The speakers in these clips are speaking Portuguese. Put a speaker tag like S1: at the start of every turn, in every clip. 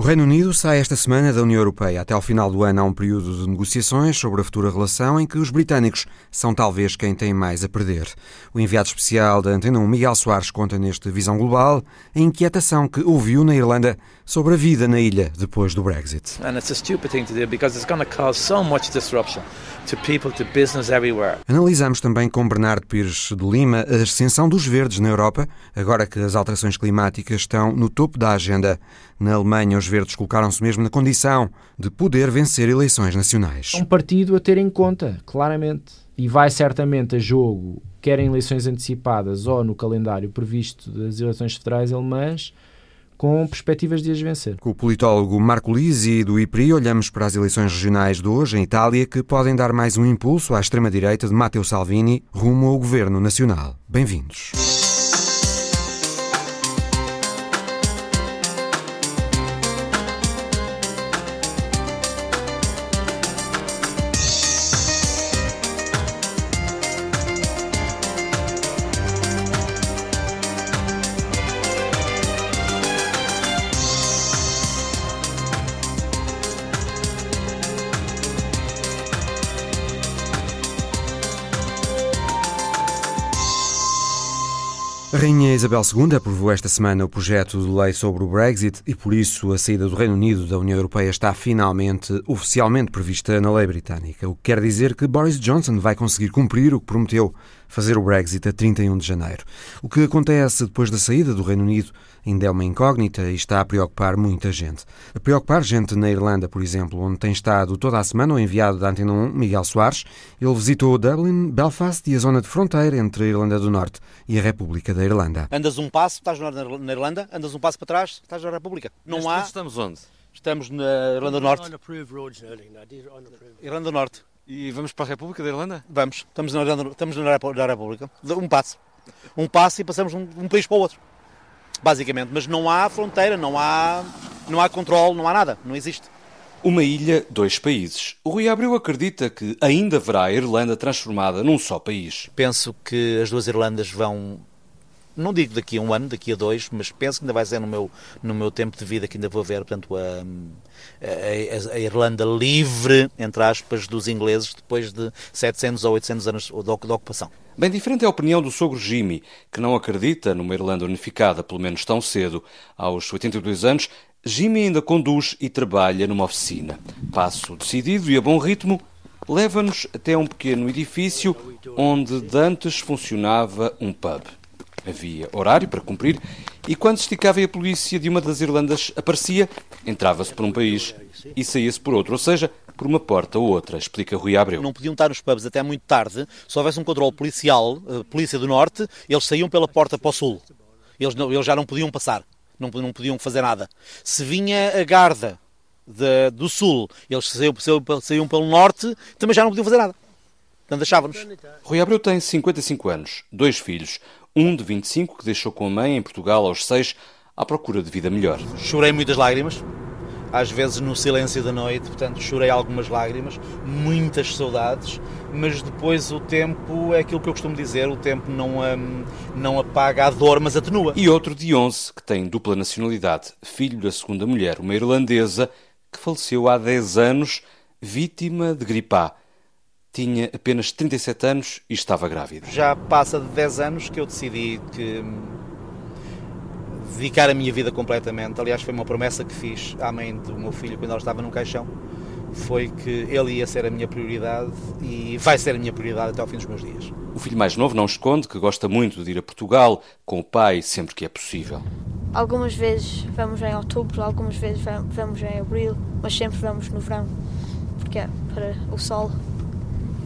S1: O Reino Unido sai esta semana da União Europeia. Até ao final do ano há um período de negociações sobre a futura relação em que os britânicos são talvez quem tem mais a perder. O enviado especial da Antena 1, Miguel Soares, conta neste Visão Global a inquietação que ouviu na Irlanda sobre a vida na ilha depois do Brexit. Analisamos também com Bernardo Pires de Lima a ascensão dos verdes na Europa, agora que as alterações climáticas estão no topo da agenda. Na Alemanha, os verdes colocaram-se mesmo na condição de poder vencer eleições nacionais.
S2: É um partido a ter em conta, claramente. E vai certamente a jogo, quer em eleições antecipadas ou no calendário previsto das eleições federais alemãs, com perspectivas de as vencer.
S1: Com o politólogo Marco Lisi do IPRI, olhamos para as eleições regionais de hoje em Itália que podem dar mais um impulso à extrema-direita de Matteo Salvini rumo ao governo nacional. Bem-vindos. Isabel II aprovou esta semana o projeto de lei sobre o Brexit e, por isso, a saída do Reino Unido da União Europeia está finalmente, oficialmente prevista na lei britânica. O que quer dizer que Boris Johnson vai conseguir cumprir o que prometeu fazer o Brexit a 31 de janeiro. O que acontece depois da saída do Reino Unido ainda é uma incógnita e está a preocupar muita gente. A preocupar gente na Irlanda, por exemplo, onde tem estado toda a semana o enviado da Antena 1, Miguel Soares. Ele visitou Dublin, Belfast e a zona de fronteira entre a Irlanda do Norte e a República da Irlanda.
S3: Andas um passo, estás na Irlanda, andas um passo para trás, estás na República. Não há.
S4: Estamos onde?
S3: Estamos na Irlanda do Norte. Irlanda do Norte.
S4: E vamos para a República da Irlanda?
S3: Vamos. Estamos na, Irlanda, estamos na República. Um passo. Um passo e passamos um, um país para o outro. Basicamente. Mas não há fronteira, não há, não há controle, não há nada. Não existe.
S4: Uma ilha, dois países. O Rui Abreu acredita que ainda haverá a Irlanda transformada num só país.
S3: Penso que as duas Irlandas vão não digo daqui a um ano, daqui a dois, mas penso que ainda vai ser no meu, no meu tempo de vida que ainda vou ver, portanto, a, a, a, Irlanda livre, entre aspas, dos ingleses depois de 700 ou 800 anos de, de ocupação.
S4: Bem diferente é a opinião do sogro Jimmy, que não acredita numa Irlanda unificada, pelo menos tão cedo. Aos 82 anos, Jimmy ainda conduz e trabalha numa oficina. Passo decidido e a bom ritmo leva-nos até um pequeno edifício onde dantes funcionava um pub. Havia horário para cumprir e quando se esticava e a polícia de uma das Irlandas aparecia, entrava-se por um país e saía-se por outro, ou seja, por uma porta ou outra, explica Rui Abreu.
S3: Não podiam estar nos pubs até muito tarde, se houvesse um controle policial, uh, polícia do norte, eles saíam pela porta para o sul. Eles, não, eles já não podiam passar, não, não podiam fazer nada. Se vinha a guarda de, do sul, eles saíam, saíam, saíam pelo norte, também já não podiam fazer nada. Portanto, deixávamos.
S4: Rui Abreu tem 55 anos, dois filhos, um de 25 que deixou com a mãe em Portugal aos 6 à procura de vida melhor.
S3: Chorei muitas lágrimas, às vezes no silêncio da noite, portanto chorei algumas lágrimas, muitas saudades, mas depois o tempo é aquilo que eu costumo dizer, o tempo não, um, não apaga a dor, mas atenua.
S4: E outro de 11 que tem dupla nacionalidade, filho da segunda mulher, uma irlandesa que faleceu há 10 anos, vítima de gripe A tinha apenas 37 anos e estava grávida.
S3: Já passa de 10 anos que eu decidi que dedicar a minha vida completamente. Aliás, foi uma promessa que fiz à mãe do meu filho quando ela estava num caixão. Foi que ele ia ser a minha prioridade e vai ser a minha prioridade até ao fim dos meus dias.
S4: O filho mais novo não esconde que gosta muito de ir a Portugal com o pai sempre que é possível.
S5: Algumas vezes vamos em outubro, algumas vezes vamos em abril, mas sempre vamos no verão, porque é para o sol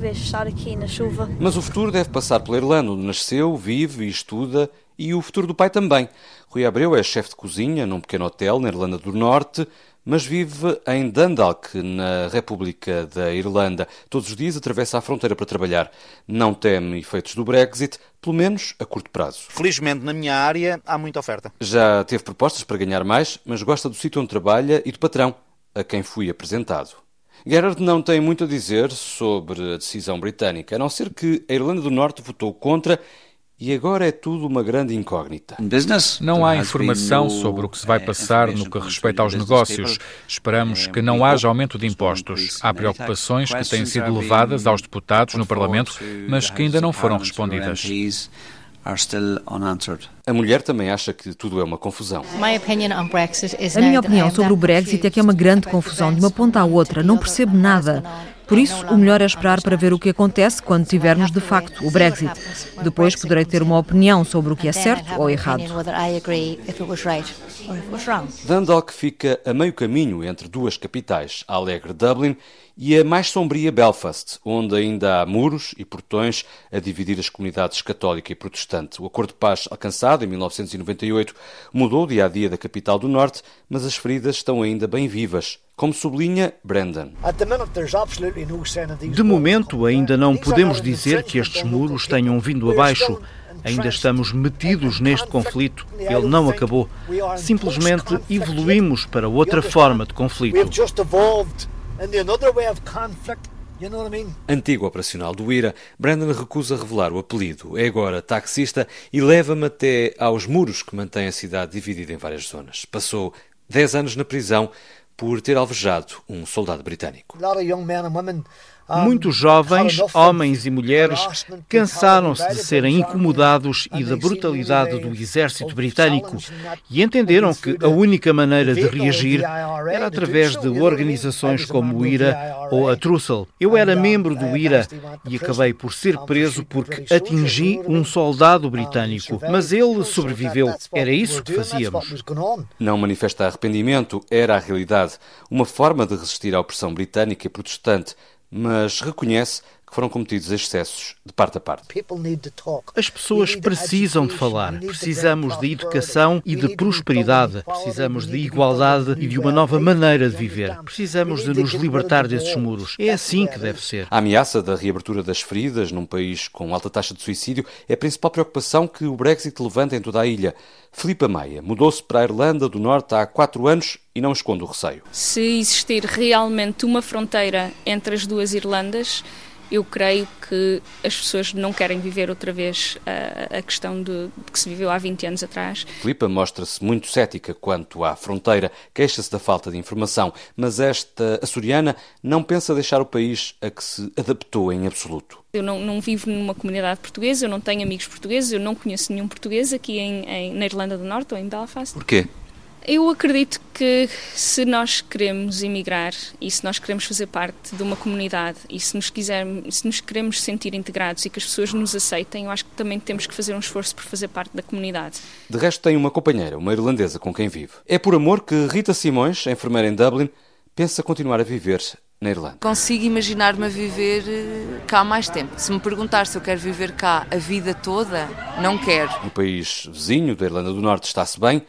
S5: vez estar aqui na chuva.
S4: Mas o futuro deve passar pela Irlanda, onde nasceu, vive e estuda, e o futuro do pai também. Rui Abreu é chefe de cozinha num pequeno hotel na Irlanda do Norte, mas vive em Dundalk, na República da Irlanda. Todos os dias atravessa a fronteira para trabalhar. Não teme efeitos do Brexit, pelo menos a curto prazo.
S3: Felizmente, na minha área, há muita oferta.
S4: Já teve propostas para ganhar mais, mas gosta do sítio onde trabalha e do patrão, a quem fui apresentado. Gerard não tem muito a dizer sobre a decisão britânica, a não ser que a Irlanda do Norte votou contra e agora é tudo uma grande incógnita.
S6: Não há informação sobre o que se vai passar no que respeita aos negócios. Esperamos que não haja aumento de impostos. Há preocupações que têm sido levadas aos deputados no Parlamento, mas que ainda não foram respondidas.
S4: A mulher também acha que tudo é uma confusão.
S7: A minha opinião sobre o Brexit é que é uma grande confusão, de uma ponta à outra. Não percebo nada. Por isso, o melhor é esperar para ver o que acontece quando tivermos de facto o Brexit. Depois poderei ter uma opinião sobre o que é certo ou errado.
S4: Dundalk fica a meio caminho entre duas capitais, a alegre Dublin e a mais sombria Belfast, onde ainda há muros e portões a dividir as comunidades católica e protestante. O acordo de paz alcançado em 1998 mudou o dia a dia da capital do Norte, mas as feridas estão ainda bem vivas. Como sublinha Brandon.
S8: De momento, ainda não podemos dizer que estes muros tenham vindo abaixo. Ainda estamos metidos neste conflito. Ele não acabou. Simplesmente evoluímos para outra forma de conflito.
S4: Antigo operacional do IRA, Brandon recusa revelar o apelido. É agora taxista e leva-me até aos muros que mantêm a cidade dividida em várias zonas. Passou 10 anos na prisão por ter alvejado um soldado britânico.
S8: Muitos jovens, homens e mulheres, cansaram-se de serem incomodados e da brutalidade do exército britânico e entenderam que a única maneira de reagir era através de organizações como o IRA ou a Trussell. Eu era membro do IRA e acabei por ser preso porque atingi um soldado britânico, mas ele sobreviveu. Era isso que fazíamos.
S4: Não manifesta arrependimento, era a realidade. Uma forma de resistir à opressão britânica e protestante mas reconhece foram cometidos excessos de parte a parte.
S8: As pessoas precisam de falar. Precisamos de educação e de prosperidade. Precisamos de igualdade e de uma nova maneira de viver. Precisamos de nos libertar desses muros. É assim que deve ser.
S4: A ameaça da reabertura das feridas num país com alta taxa de suicídio é a principal preocupação que o Brexit levanta em toda a ilha. Filipa Maia mudou-se para a Irlanda do Norte há quatro anos e não esconde o receio.
S9: Se existir realmente uma fronteira entre as duas Irlandas, eu creio que as pessoas não querem viver outra vez a, a questão de, de, que se viveu há 20 anos atrás.
S4: Filipa mostra-se muito cética quanto à fronteira, queixa-se da falta de informação, mas esta açoriana não pensa deixar o país a que se adaptou em absoluto.
S9: Eu não, não, vivo numa comunidade portuguesa, eu não tenho amigos portugueses, eu não conheço nenhum português aqui em, em, na Irlanda do Norte ou em Belfast.
S4: Porquê?
S9: Eu acredito que se nós queremos emigrar e se nós queremos fazer parte de uma comunidade e se nos, quisermos, se nos queremos sentir integrados e que as pessoas nos aceitem, eu acho que também temos que fazer um esforço por fazer parte da comunidade.
S4: De resto, tem uma companheira, uma irlandesa com quem vive. É por amor que Rita Simões, enfermeira em Dublin, pensa continuar a viver na Irlanda.
S10: Consigo imaginar-me a viver eh, cá mais tempo. Se me perguntar se eu quero viver cá a vida toda, não quero.
S4: No país vizinho da Irlanda do Norte está-se bem,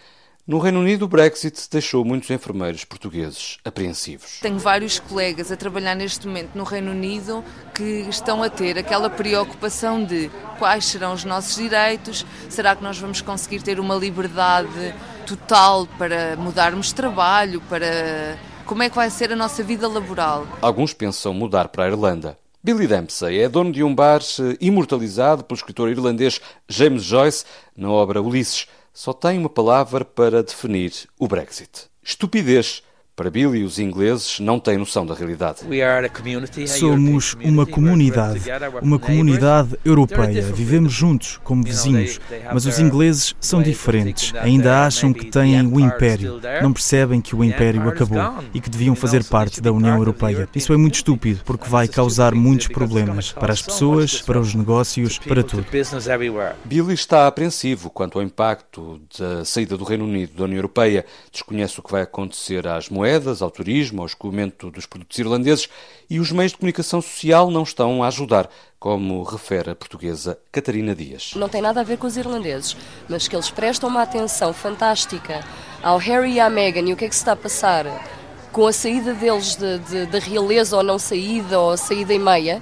S4: no Reino Unido, o Brexit deixou muitos enfermeiros portugueses apreensivos.
S10: Tenho vários colegas a trabalhar neste momento no Reino Unido que estão a ter aquela preocupação de quais serão os nossos direitos, será que nós vamos conseguir ter uma liberdade total para mudarmos de trabalho, para como é que vai ser a nossa vida laboral.
S4: Alguns pensam mudar para a Irlanda. Billy Dempsey é dono de um bar eh, imortalizado pelo escritor irlandês James Joyce na obra Ulisses só tem uma palavra para definir o Brexit: estupidez. Para Billy, os ingleses não têm noção da realidade.
S11: Somos uma comunidade, uma comunidade europeia. Vivemos juntos, como vizinhos. Mas os ingleses são diferentes. Ainda acham que têm o Império. Não percebem que o Império acabou e que deviam fazer parte da União Europeia. Isso é muito estúpido, porque vai causar muitos problemas para as pessoas, para os negócios, para tudo.
S4: Billy está apreensivo quanto ao impacto da saída do Reino Unido da União Europeia. Desconhece o que vai acontecer às moedas moedas, ao turismo, ao escoamento dos produtos irlandeses e os meios de comunicação social não estão a ajudar, como refere a portuguesa Catarina Dias.
S12: Não tem nada a ver com os irlandeses, mas que eles prestam uma atenção fantástica ao Harry e à Meghan e o que é que se está a passar com a saída deles da de, de, realeza ou não saída ou saída em meia,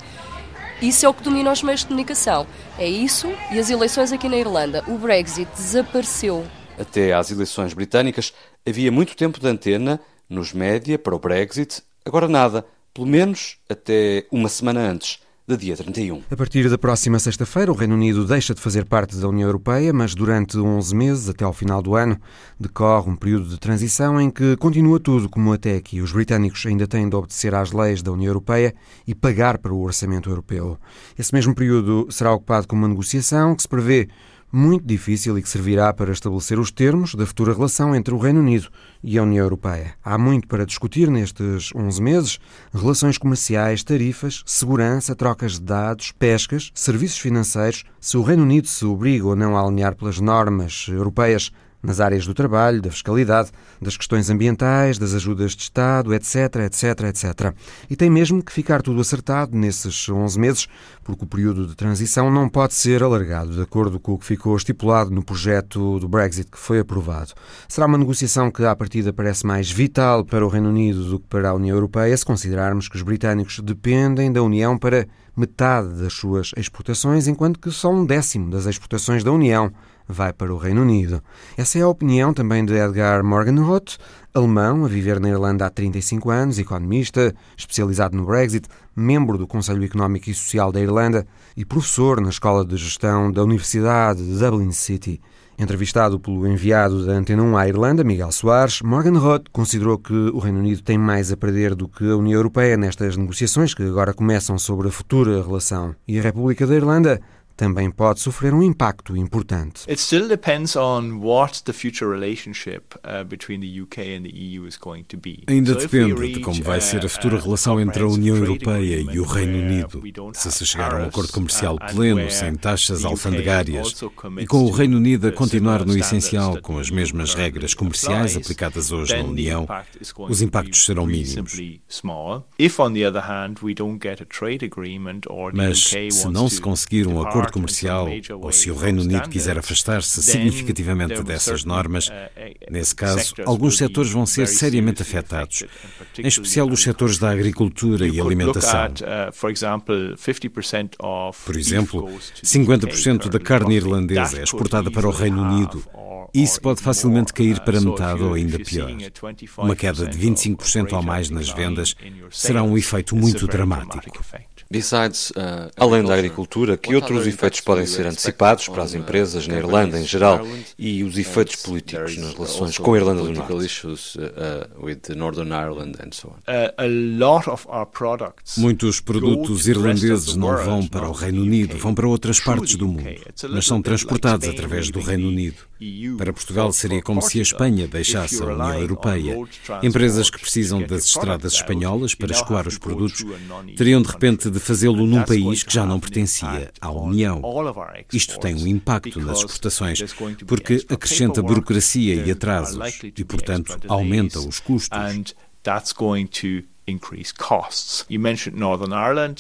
S12: isso é o que domina os meios de comunicação. É isso e as eleições aqui na Irlanda. O Brexit desapareceu.
S4: Até às eleições britânicas havia muito tempo de antena nos média para o Brexit, agora nada, pelo menos até uma semana antes. de dia 31.
S1: A partir da próxima sexta-feira, o Reino Unido deixa de fazer parte da União Europeia, mas durante 11 meses, até ao final do ano, decorre um período de transição em que continua tudo como até aqui. Os britânicos ainda têm de obedecer às leis da União Europeia e pagar para o orçamento europeu. Esse mesmo período será ocupado com uma negociação que se prevê muito difícil e que servirá para estabelecer os termos da futura relação entre o Reino Unido e a União Europeia. Há muito para discutir nestes 11 meses: relações comerciais, tarifas, segurança, trocas de dados, pescas, serviços financeiros, se o Reino Unido se obriga ou não a alinhar pelas normas europeias nas áreas do trabalho, da fiscalidade, das questões ambientais, das ajudas de Estado, etc, etc, etc. E tem mesmo que ficar tudo acertado nesses 11 meses, porque o período de transição não pode ser alargado, de acordo com o que ficou estipulado no projeto do Brexit que foi aprovado. Será uma negociação que, à partida, parece mais vital para o Reino Unido do que para a União Europeia, se considerarmos que os britânicos dependem da União para metade das suas exportações, enquanto que só um décimo das exportações da União vai para o Reino Unido. Essa é a opinião também de Edgar Morgenroth, alemão, a viver na Irlanda há 35 anos, economista, especializado no Brexit, membro do Conselho Económico e Social da Irlanda e professor na Escola de Gestão da Universidade de Dublin City. Entrevistado pelo enviado da Antena 1 à Irlanda, Miguel Soares, Morgan Roth considerou que o Reino Unido tem mais a perder do que a União Europeia nestas negociações que agora começam sobre a futura relação. E a República da Irlanda também pode sofrer um impacto importante.
S13: It still depends on what the future relationship uh, between the UK and the EU is going to be.
S14: Ainda depende de como vai ser a futura relação entre a União Europeia e o Reino Unido. Se se chegar a um acordo comercial pleno, sem taxas alfandegárias, e com o Reino Unido a continuar no essencial com as mesmas regras comerciais aplicadas hoje na União, os impactos serão mínimos. Mas se não se conseguir um acordo comercial ou se o Reino Unido quiser afastar-se significativamente dessas normas, nesse caso, alguns setores vão ser seriamente afetados, em especial os setores da agricultura e alimentação. Por exemplo, 50% da carne irlandesa é exportada para o Reino Unido. Isso pode facilmente cair para metade ou ainda pior. Uma queda de 25% ou mais nas vendas será um efeito muito dramático.
S4: Besides, uh, além da agricultura, que outros efeitos podem ser antecipados para as empresas na Irlanda em geral e os efeitos políticos nas relações com a Irlanda do Norte?
S14: Muitos produtos irlandeses não vão para o Reino Unido, vão para outras partes do mundo, mas são transportados através do Reino Unido. Para Portugal seria como se a Espanha deixasse a União Europeia. Empresas que precisam das estradas espanholas para escoar os produtos teriam de repente de fazê-lo num país que já não pertencia à União. Isto tem um impacto nas exportações, porque acrescenta burocracia e atrasos e, portanto, aumenta os custos.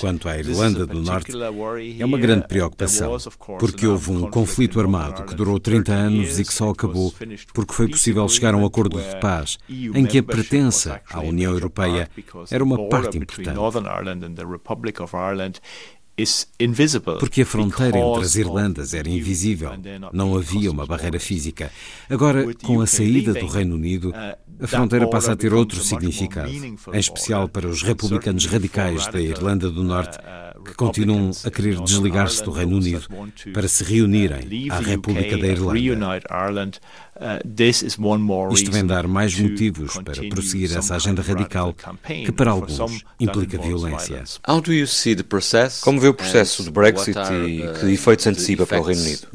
S14: Quanto à Irlanda do Norte, é uma grande preocupação, porque houve um conflito armado que durou 30 anos e que só acabou porque foi possível chegar a um acordo de paz em que a pertença à União Europeia era uma parte importante. Porque a fronteira entre as Irlandas era invisível, não havia uma barreira física. Agora, com a saída do Reino Unido, uh, a fronteira passa a ter outro significado, em especial para os republicanos radicais da Irlanda do Norte que continuam a querer desligar-se do Reino Unido para se reunirem à República da Irlanda. Isto vem dar mais motivos para prosseguir essa agenda radical que para alguns implica violência.
S4: Como vê o processo do Brexit e que efeitos antecipa para o Reino Unido?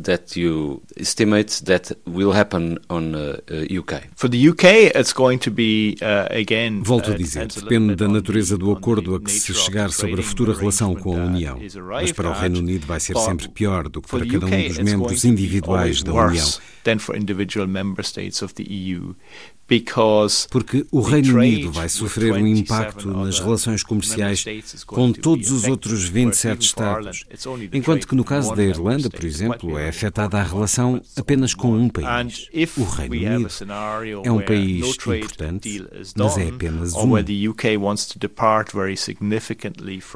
S14: Volto a dizer, depende da natureza do acordo a que se chegar sobre a futura relação com a União. Mas para o Reino Unido vai ser sempre pior do que para cada um dos membros individuais da União. member states of the EU Porque o Reino Unido vai sofrer um impacto nas relações comerciais com todos os outros 27 Estados, enquanto que no caso da Irlanda, por exemplo, é afetada a relação apenas com um país. O Reino Unido é um país importante, mas é apenas um.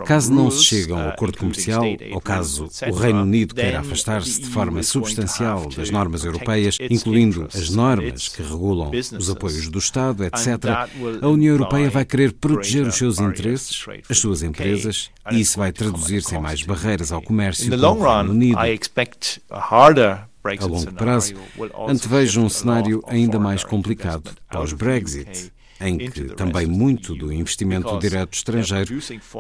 S14: Caso não se chegue a um acordo comercial, ou caso o Reino Unido queira afastar-se de forma substancial das normas europeias, incluindo as normas que regulam os apoios do Estado, etc., a União Europeia vai querer proteger os seus interesses, as suas empresas, e isso vai traduzir-se em mais barreiras ao comércio com o Reino Unido. A longo prazo, antevejo um cenário ainda mais complicado pós-Brexit em que também muito do investimento direto estrangeiro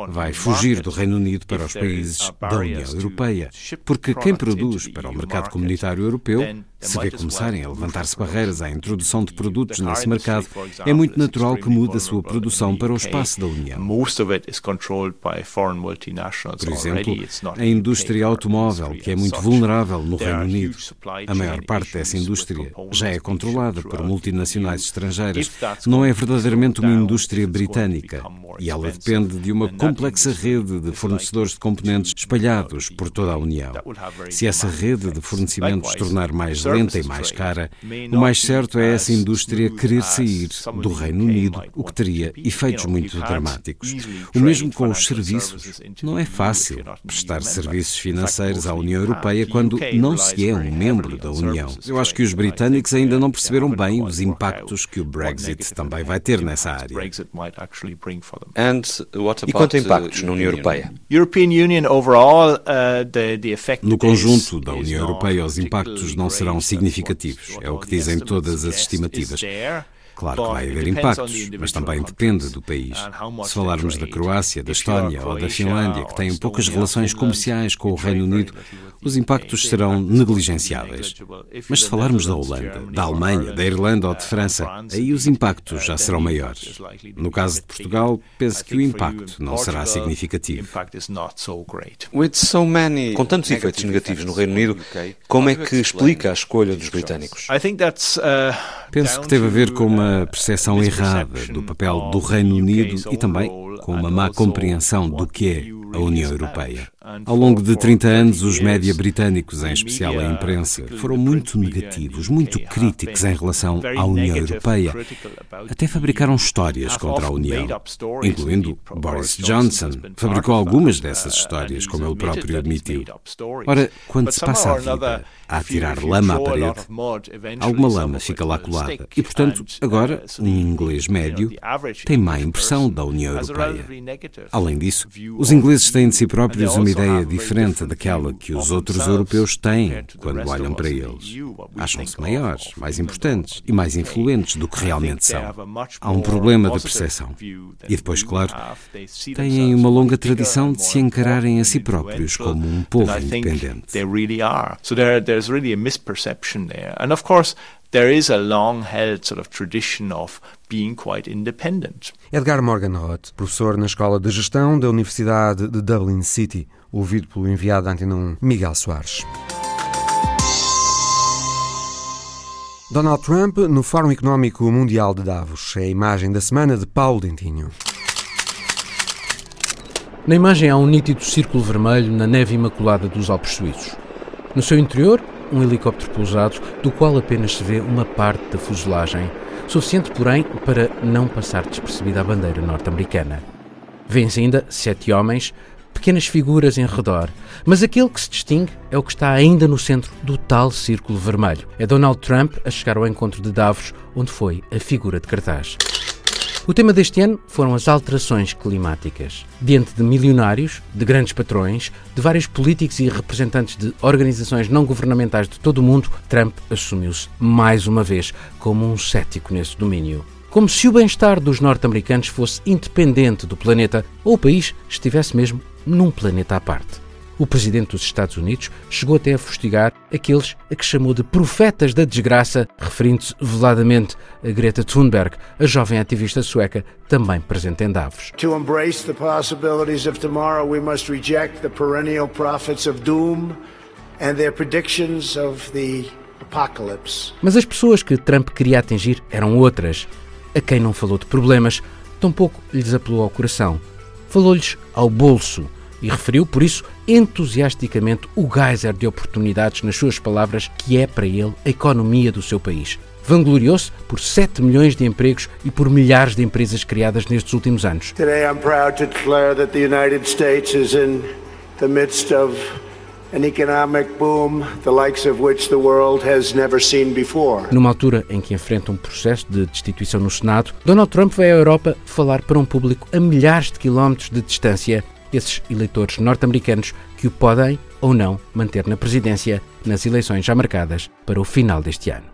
S14: vai fugir do Reino Unido para os países da União Europeia, porque quem produz para o mercado comunitário europeu se vê começarem a levantar-se barreiras à introdução de produtos nesse mercado, é muito natural que mude a sua produção para o espaço da União. Por exemplo, a indústria automóvel, que é muito vulnerável no Reino Unido. A maior parte dessa indústria já é controlada por multinacionais estrangeiras. Não é verdadeiramente uma indústria britânica e ela depende de uma complexa rede de fornecedores de componentes espalhados por toda a União. Se essa rede de fornecimento se tornar mais lenta e mais cara, o mais certo é essa indústria querer sair do Reino Unido, o que teria efeitos muito dramáticos. O mesmo com os serviços. Não é fácil prestar serviços financeiros à União Europeia quando não se é um membro da União. Eu acho que os britânicos ainda não perceberam bem os impactos que o Brexit também vai ter nessa área.
S4: E quanto a impactos na União Europeia?
S14: No conjunto da União Europeia, os impactos não serão significativos, é o que dizem todas as estimativas. Claro que vai haver impactos, mas também depende do país. Se falarmos da Croácia, da Estónia ou da Finlândia, que têm poucas relações comerciais com o Reino Unido, os impactos serão negligenciáveis. Mas se falarmos da Holanda, da Alemanha, da Irlanda ou de França, aí os impactos já serão maiores. No caso de Portugal, penso que o impacto não será significativo.
S4: Com tantos efeitos negativos no Reino Unido, como é que explica a escolha dos britânicos?
S14: Penso que teve a ver com uma percepção errada do papel do Reino Unido e também com uma má compreensão do que é a União Europeia. Ao longo de 30 anos, os média britânicos, em especial a imprensa, foram muito negativos, muito críticos em relação à União Europeia. Até fabricaram histórias contra a União, incluindo Boris Johnson. Fabricou algumas dessas histórias, como ele próprio admitiu. Ora, quando se passa a vida a atirar lama à parede, alguma lama fica lá colada. E, portanto, agora, um inglês médio tem má impressão da União Europeia. Além disso, os ingleses têm de si próprios uma ideia diferente daquela que os outros europeus têm quando olham para eles. Acham-se maiores, mais importantes e mais influentes do que realmente são. Há um problema de percepção. E depois, claro, têm uma longa tradição de se encararem a si próprios como um povo independente. There's really a misperception there. And of course, there is a long held sort of tradition of being quite independent. Edgar Morgenroth, professor na Escola de Gestão da Universidade de Dublin City, ouvido pelo enviado da Antena Miguel Soares. Donald Trump no Fórum Económico Mundial de Davos. É a imagem da semana de Paulo Dentinho.
S15: Na imagem há um nítido círculo vermelho na neve imaculada dos Alpes Suíços. No seu interior, um helicóptero pousado, do qual apenas se vê uma parte da fuselagem, suficiente, porém, para não passar despercebida a bandeira norte-americana. Vêem-se ainda sete homens, pequenas figuras em redor, mas aquele que se distingue é o que está ainda no centro do tal círculo vermelho. É Donald Trump a chegar ao encontro de Davos, onde foi a figura de cartaz. O tema deste ano foram as alterações climáticas. Diante de milionários, de grandes patrões, de vários políticos e representantes de organizações não governamentais de todo o mundo, Trump assumiu-se mais uma vez como um cético nesse domínio. Como se o bem-estar dos norte-americanos fosse independente do planeta ou o país estivesse mesmo num planeta à parte o presidente dos Estados Unidos chegou até a fustigar aqueles a que chamou de profetas da desgraça, referindo-se veladamente a Greta Thunberg, a jovem ativista sueca também presente em Davos. To embrace the possibilities of tomorrow, we must reject the perennial prophets of doom and their predictions of the apocalypse. Mas as pessoas que Trump queria atingir eram outras, a quem não falou de problemas, tampouco lhes apelou ao coração. Falou-lhes ao bolso e referiu, por isso, entusiasticamente o geyser de oportunidades, nas suas palavras, que é para ele a economia do seu país. Vangloriou-se por 7 milhões de empregos e por milhares de empresas criadas nestes últimos anos. Today I'm proud to declare that the United States is in the midst of an economic boom the likes of which the world has never seen before. Numa altura em que enfrenta um processo de destituição no Senado, Donald Trump vai à Europa falar para um público a milhares de quilómetros de distância, esses eleitores norte-americanos que o podem ou não manter na presidência nas eleições já marcadas para o final deste ano.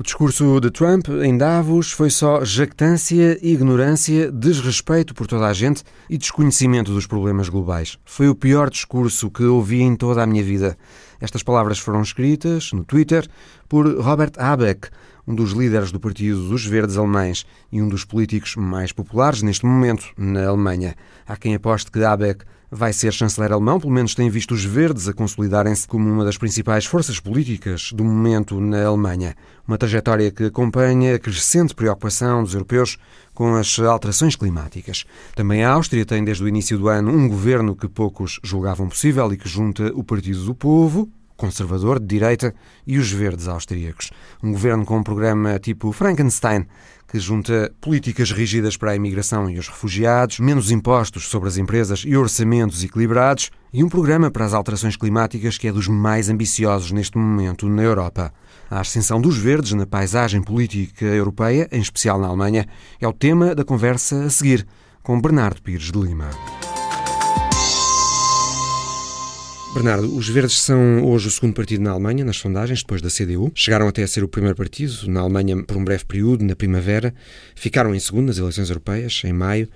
S1: O discurso de Trump em Davos foi só jactância, ignorância, desrespeito por toda a gente e desconhecimento dos problemas globais. Foi o pior discurso que ouvi em toda a minha vida. Estas palavras foram escritas no Twitter por Robert Habeck, um dos líderes do Partido dos Verdes Alemães e um dos políticos mais populares neste momento na Alemanha. Há quem aposte que Habeck vai ser chanceler alemão, pelo menos tem visto os verdes a consolidarem-se como uma das principais forças políticas do momento na Alemanha. Uma trajetória que acompanha a crescente preocupação dos europeus com as alterações climáticas. Também a Áustria tem desde o início do ano um governo que poucos julgavam possível e que junta o Partido do Povo, conservador de direita, e os verdes austríacos. Um governo com um programa tipo Frankenstein, que junta políticas rígidas para a imigração e os refugiados, menos impostos sobre as empresas e orçamentos equilibrados, e um programa para as alterações climáticas que é dos mais ambiciosos neste momento na Europa. A ascensão dos verdes na paisagem política europeia, em especial na Alemanha, é o tema da conversa a seguir com Bernardo Pires de Lima. Bernardo, os Verdes são hoje o segundo partido na Alemanha, nas sondagens, depois da CDU. Chegaram até a ser o primeiro partido na Alemanha por um breve período, na primavera. Ficaram em segundo nas eleições europeias, em maio.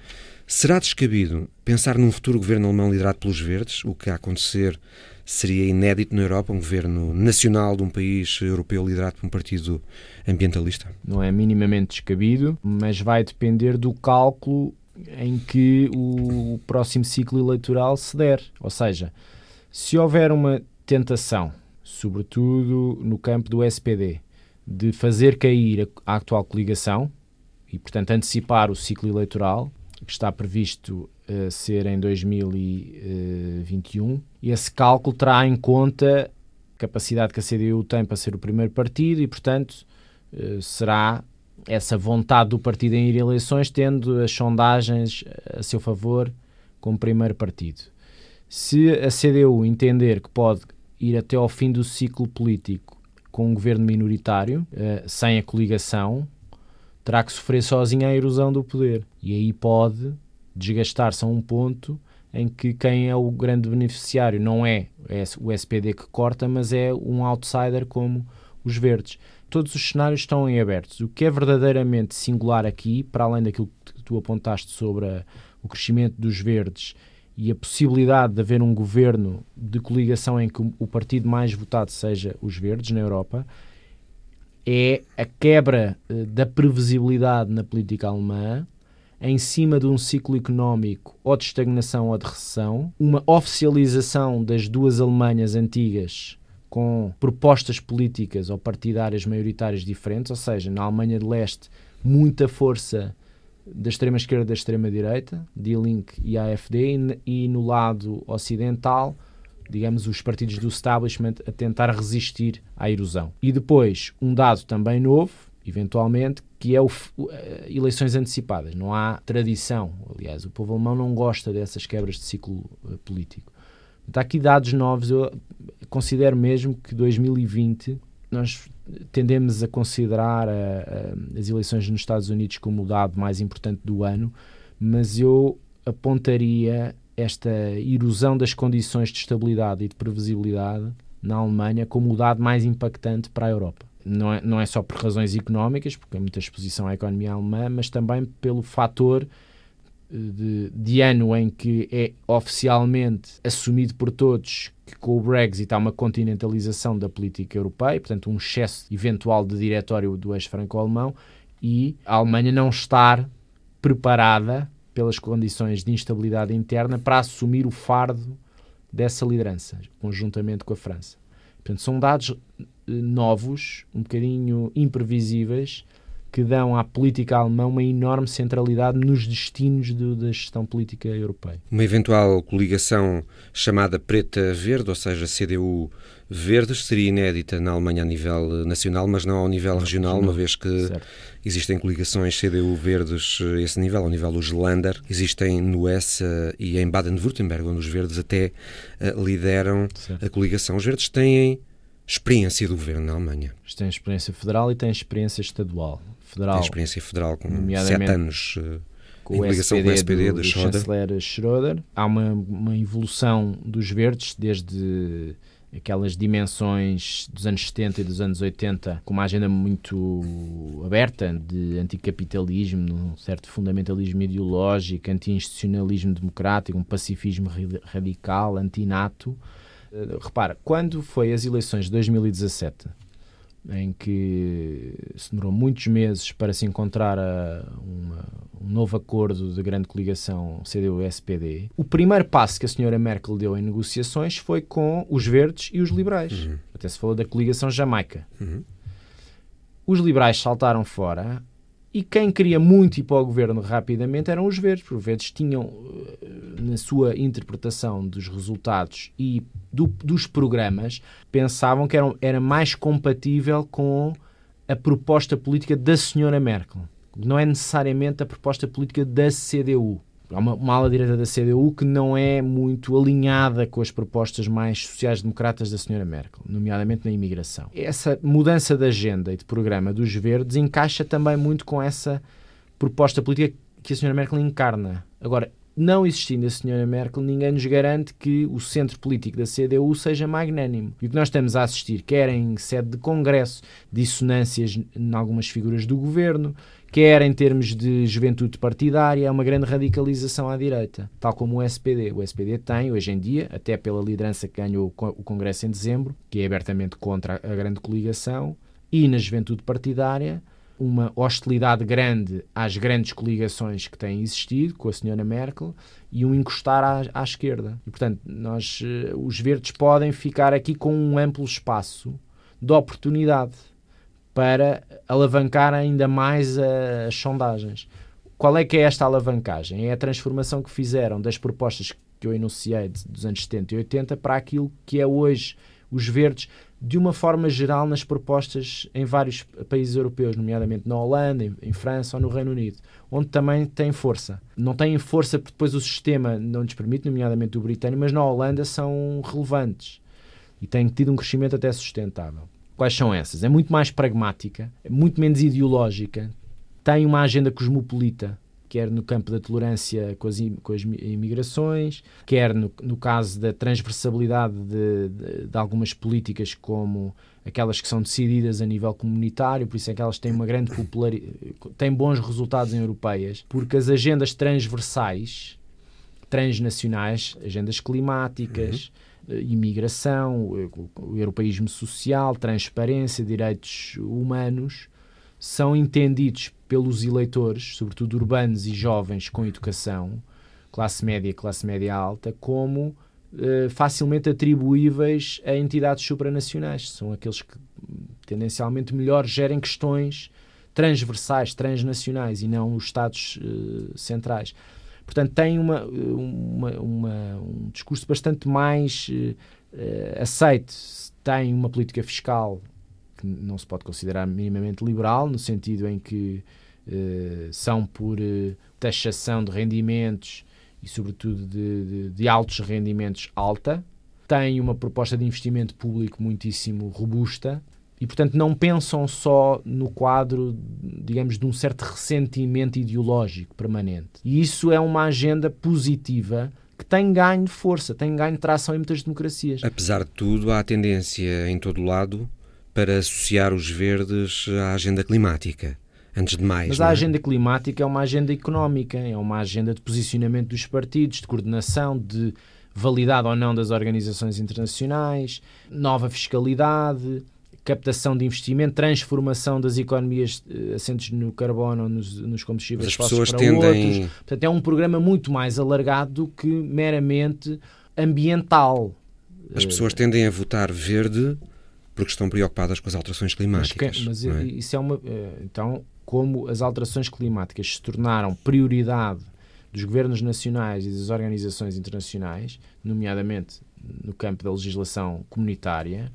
S1: Será descabido pensar num futuro governo alemão liderado pelos Verdes? O que a acontecer seria inédito na Europa, um governo nacional de um país europeu liderado por um partido ambientalista?
S2: Não é minimamente descabido, mas vai depender do cálculo em que o próximo ciclo eleitoral se der. Ou seja, se houver uma tentação, sobretudo no campo do SPD, de fazer cair a, atual coligação e, portanto, antecipar o ciclo eleitoral, que está previsto uh, ser em 2021, esse cálculo terá em conta a capacidade que a CDU tem para ser o primeiro partido e, portanto, uh, será essa vontade do partido em ir a eleições, tendo as sondagens a seu favor como primeiro partido. Se a CDU entender que pode ir até ao fim do ciclo político com um governo minoritário, uh, sem a coligação, terá que sofrer sozinha a erosão do poder. E aí pode desgastar-se a um ponto em que quem é o grande beneficiário não é o SPD que corta, mas é um outsider como os verdes. Todos os cenários estão em abertos. O que é verdadeiramente singular aqui, para além daquilo que tu apontaste sobre a, o crescimento dos verdes e a possibilidade de haver um governo de coligação em que o partido mais votado seja os verdes na Europa é a quebra uh, da previsibilidade na política alemã em cima de um ciclo económico ou de estagnação ou de recessão, uma oficialização das duas Alemanhas antigas com propostas políticas ou partidárias maioritárias diferentes, ou seja, na Alemanha de Leste, muita força da extrema-esquerda e da extrema-direita, D-Link e AFD, e, no lado ocidental, digamos, os partidos do establishment a tentar resistir à erosão. E depois, um dado também novo, eventualmente, que é o, uh, eleições antecipadas. Não há tradição, aliás, o povo alemão não gosta dessas quebras de ciclo uh, político. Está aqui dados novos, eu considero mesmo que 2020 nós tendemos a considerar a, a, as eleições nos Estados Unidos como o dado mais importante do ano, mas eu apontaria esta erosão das condições de estabilidade e de previsibilidade na Alemanha como o dado mais impactante para a Europa. Não é, não é só por razões económicas, porque há muita exposição à economia alemã, mas também pelo fator de, de, ano em que é oficialmente assumido por todos que com o Brexit há uma continentalização da política europeia, portanto, um excesso eventual de diretório do ex-franco-alemão, e a Alemanha não estar preparada pelas condições de instabilidade interna para assumir o fardo dessa liderança, conjuntamente com a França. Portanto, são dados eh, novos, um bocadinho imprevisíveis, que dão à política alemã uma enorme centralidade nos destinos do, da gestão política europeia.
S1: Uma eventual coligação chamada Preta-Verde, ou seja, CDU verdes seria inédita na Alemanha a nível nacional, mas não ao nível regional, uma vez que certo. existem coligações CDU verdes a esse nível, ao nível dos Länder, existem no Hesse e em Baden-Württemberg, onde os verdes até uh, lideram certo. a coligação. Os verdes têm experiência do governo na Alemanha.
S2: Têm experiência federal e têm experiência estadual.
S1: Federal, tem experiência federal com sete anos uh, com em ligação com o SPD
S2: do, do chanceler Schröder. Há uma, uma evolução dos verdes desde aquelas dimensões dos anos 70 e dos anos 80 com uma agenda muito aberta de anticapitalismo, um certo fundamentalismo ideológico, anti-institucionalismo democrático, um pacifismo radical, antinato. Uh, repara, quando foi as eleições de 2017, em que se demorou muitos meses para se encontrar a, uma, um novo acordo de grande coligação CDU-SPD, o primeiro passo que a senhora Merkel deu em negociações foi com os verdes e os liberais. Uhum. Até se falou da coligação jamaica. Uhum. Os liberais saltaram fora e quem queria muito ir para o governo rapidamente eram os verdes, porque os verdes tinham, eh, na sua interpretação dos resultados e do, dos programas, pensavam que era, era mais compatível com a proposta política da senhora Merkel. Não é necessariamente a proposta política da CDU. Há uma, uma ala direita da CDU que não é muito alinhada com as propostas mais sociais-democratas da senhora Merkel, nomeadamente na imigração. Essa mudança de agenda e de programa dos verdes encaixa também muito com essa proposta política que a senhora Merkel encarna. Agora, não existindo a senhora Merkel, ninguém nos garante que o centro político da CDU seja magnânimo. E o que nós estamos a assistir, quer em sede de congresso, dissonâncias em algumas figuras do governo, quer em termos de juventude partidária, é uma grande radicalização à direita, tal como o SPD. O SPD tem, hoje em dia, até pela liderança que ganhou o Congresso em dezembro, que é abertamente contra a grande coligação, e na juventude partidária, uma hostilidade grande às grandes coligações que têm existido com a senhora Merkel e um encostar à, à esquerda. E, portanto, nós, eh, os verdes podem ficar aqui com um amplo espaço de oportunidade para alavancar ainda mais as sondagens. Qual é que é esta alavancagem? É a transformação que fizeram das propostas que eu enunciei dos anos 70 e 80 para aquilo que é hoje os verdes de uma forma geral nas propostas em vários países europeus, nomeadamente na Holanda, em, em, França ou no Reino Unido, onde também tem força. Não têm força porque depois o sistema não lhes permite, nomeadamente o britânico, mas na Holanda são relevantes e têm tido um crescimento até sustentável. Quais são essas? É muito mais pragmática, é muito menos ideológica, tem uma agenda cosmopolita quer no campo da tolerância com as, com as imigrações, quer no, no caso da transversalidade de, de, de, algumas políticas, como aquelas que são decididas a nível comunitário, por isso é que elas têm uma grande popularidade, têm bons resultados em europeias, porque as agendas transversais, transnacionais, agendas climáticas, uhum. Imigração, o, o europeísmo social, transparência, direitos humanos, são entendidos pelos eleitores, sobretudo urbanos e jovens com educação, classe média e classe média alta, como eh, facilmente atribuíveis a entidades supranacionais. São aqueles que tendencialmente melhor gerem questões transversais, transnacionais e não os Estados eh, centrais. Portanto, tem uma, uma, uma, um discurso bastante mais eh, aceite. Tem uma política fiscal que não se pode considerar minimamente liberal, no sentido em que eh, são por uh, taxação de rendimentos e, sobretudo, de, de, de, altos rendimentos alta, têm uma proposta de investimento público muitíssimo robusta e, portanto, não pensam só no quadro, digamos, de um certo ressentimento ideológico permanente. E isso é uma agenda positiva que tem ganho de força, tem ganho de tração em muitas democracias.
S1: Apesar de tudo, há tendência em todo lado para associar os verdes à agenda climática antes de mais.
S2: Mas
S1: a
S2: é? agenda climática é uma agenda económica, é uma agenda de posicionamento dos partidos, de coordenação, de validade ou não das organizações internacionais, nova fiscalidade, captação de investimento, transformação das economias uh, assentes no carbono, nos, nos combustíveis
S1: As pessoas para tendem...
S2: outros. Portanto, é um programa muito mais alargado do que meramente ambiental.
S1: As pessoas tendem a votar verde porque estão preocupadas com as alterações climáticas.
S2: Mas, que, mas é? isso é uma. Eh, então, como as alterações climáticas se tornaram prioridade dos governos nacionais e das organizações internacionais, nomeadamente no campo da legislação comunitária,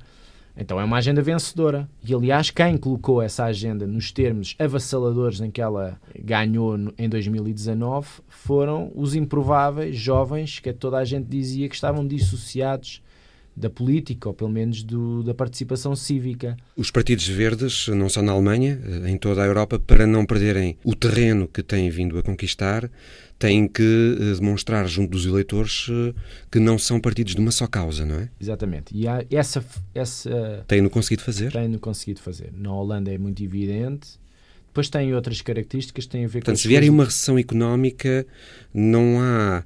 S2: então é uma agenda vencedora. E aliás, quem colocou essa agenda nos termos avassaladores em que ela ganhou em 2019 foram os improváveis jovens que toda a gente dizia que estavam dissociados da política, ou pelo menos do, da participação cívica.
S1: Os partidos verdes, não só na Alemanha, em toda a Europa, para não perderem o terreno que têm vindo a conquistar, têm que eh, demonstrar junto dos eleitores eh, que não são partidos de uma só causa, não é?
S2: Exatamente. E há essa. essa
S1: Têm-no conseguido fazer?
S2: Têm-no conseguido fazer. Na Holanda é muito evidente. Depois tem outras características que têm a ver
S1: Portanto,
S2: com.
S1: se vier uma recessão económica, não há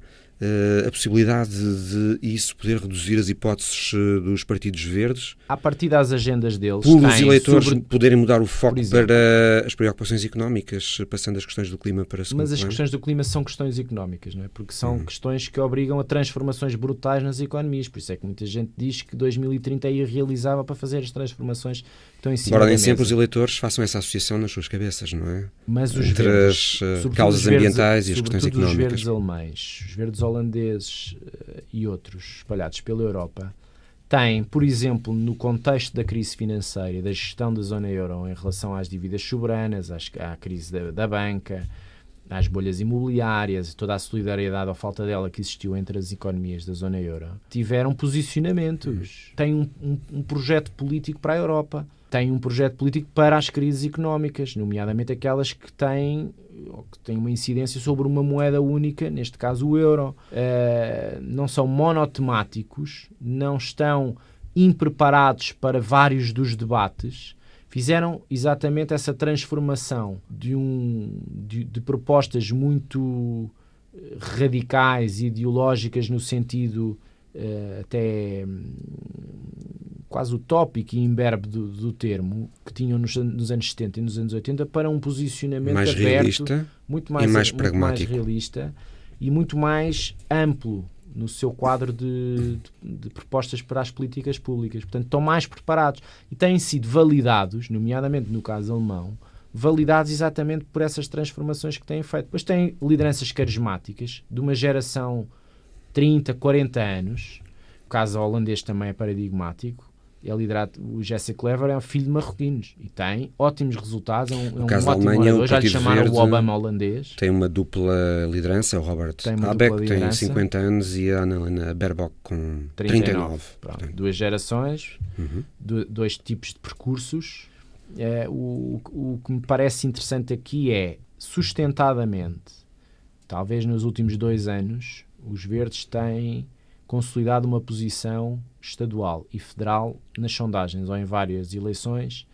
S1: a possibilidade de isso poder reduzir as hipóteses uh, dos partidos verdes?
S2: A partir das agendas deles.
S1: Por os eleitores sobre... poderem mudar o foco para as preocupações económicas, passando as questões do clima para segundo
S2: Mas as
S1: plano?
S2: questões do clima são questões económicas, não é? Porque são hum. questões que obrigam a transformações brutais nas economias. Por isso é que muita gente diz que 2030 é irrealizável para fazer as transformações estão em cima
S1: Embora nem sempre os eleitores façam essa associação nas suas cabeças, não é?
S2: Mas os
S1: Entre
S2: verdes,
S1: as uh, causas ambientais
S2: e
S1: as questões económicas.
S2: os verdes alemães, os verdes holandeses uh, e outros espalhados pela Europa têm, por exemplo, no contexto da crise financeira e da gestão da zona euro em relação às dívidas soberanas, às, à crise da, da banca, às bolhas imobiliárias, toda a solidariedade ou falta dela que existiu entre as economias da zona euro, tiveram posicionamentos, têm um, um, um projeto político para a Europa, têm um projeto político para as crises económicas, nomeadamente aquelas que têm que têm uma incidência sobre uma moeda única, neste caso o euro. Uh, não são monotemáticos, não estão impreparados para vários dos debates, fizeram exatamente essa transformação de, um, de, de propostas muito radicais, ideológicas no sentido uh, até quase utópico e imberbe do, do termo que tinham nos, nos, anos 70 e nos anos 80 para um posicionamento
S1: mais
S2: aberto,
S1: realista
S2: muito mais,
S1: e mais
S2: muito
S1: pragmático.
S2: mais realista e muito mais amplo no seu quadro de, de, de, propostas para as políticas públicas. Portanto, estão mais preparados e têm sido validados, nomeadamente no caso alemão, validados exatamente por essas transformações que têm feito. Depois têm lideranças carismáticas de uma geração 30, 40 anos. O caso holandês também é paradigmático é liderado, o Jesse Clever é um filho de marroquinos e tem ótimos resultados, é um, é um
S1: caso
S2: ótimo
S1: da Alemanha,
S2: orador, já lhe chamaram
S1: Verde
S2: o Obama holandês.
S1: Tem uma dupla liderança, o Robert Habeck tem 50 anos e a Annalena Baerbock com 39. 39
S2: duas gerações, uhum. do, dois tipos de percursos. É, o, o que me parece interessante aqui é, sustentadamente, talvez nos últimos dois anos, os verdes têm consolidado uma posição estadual e federal nas sondagens ou em várias eleições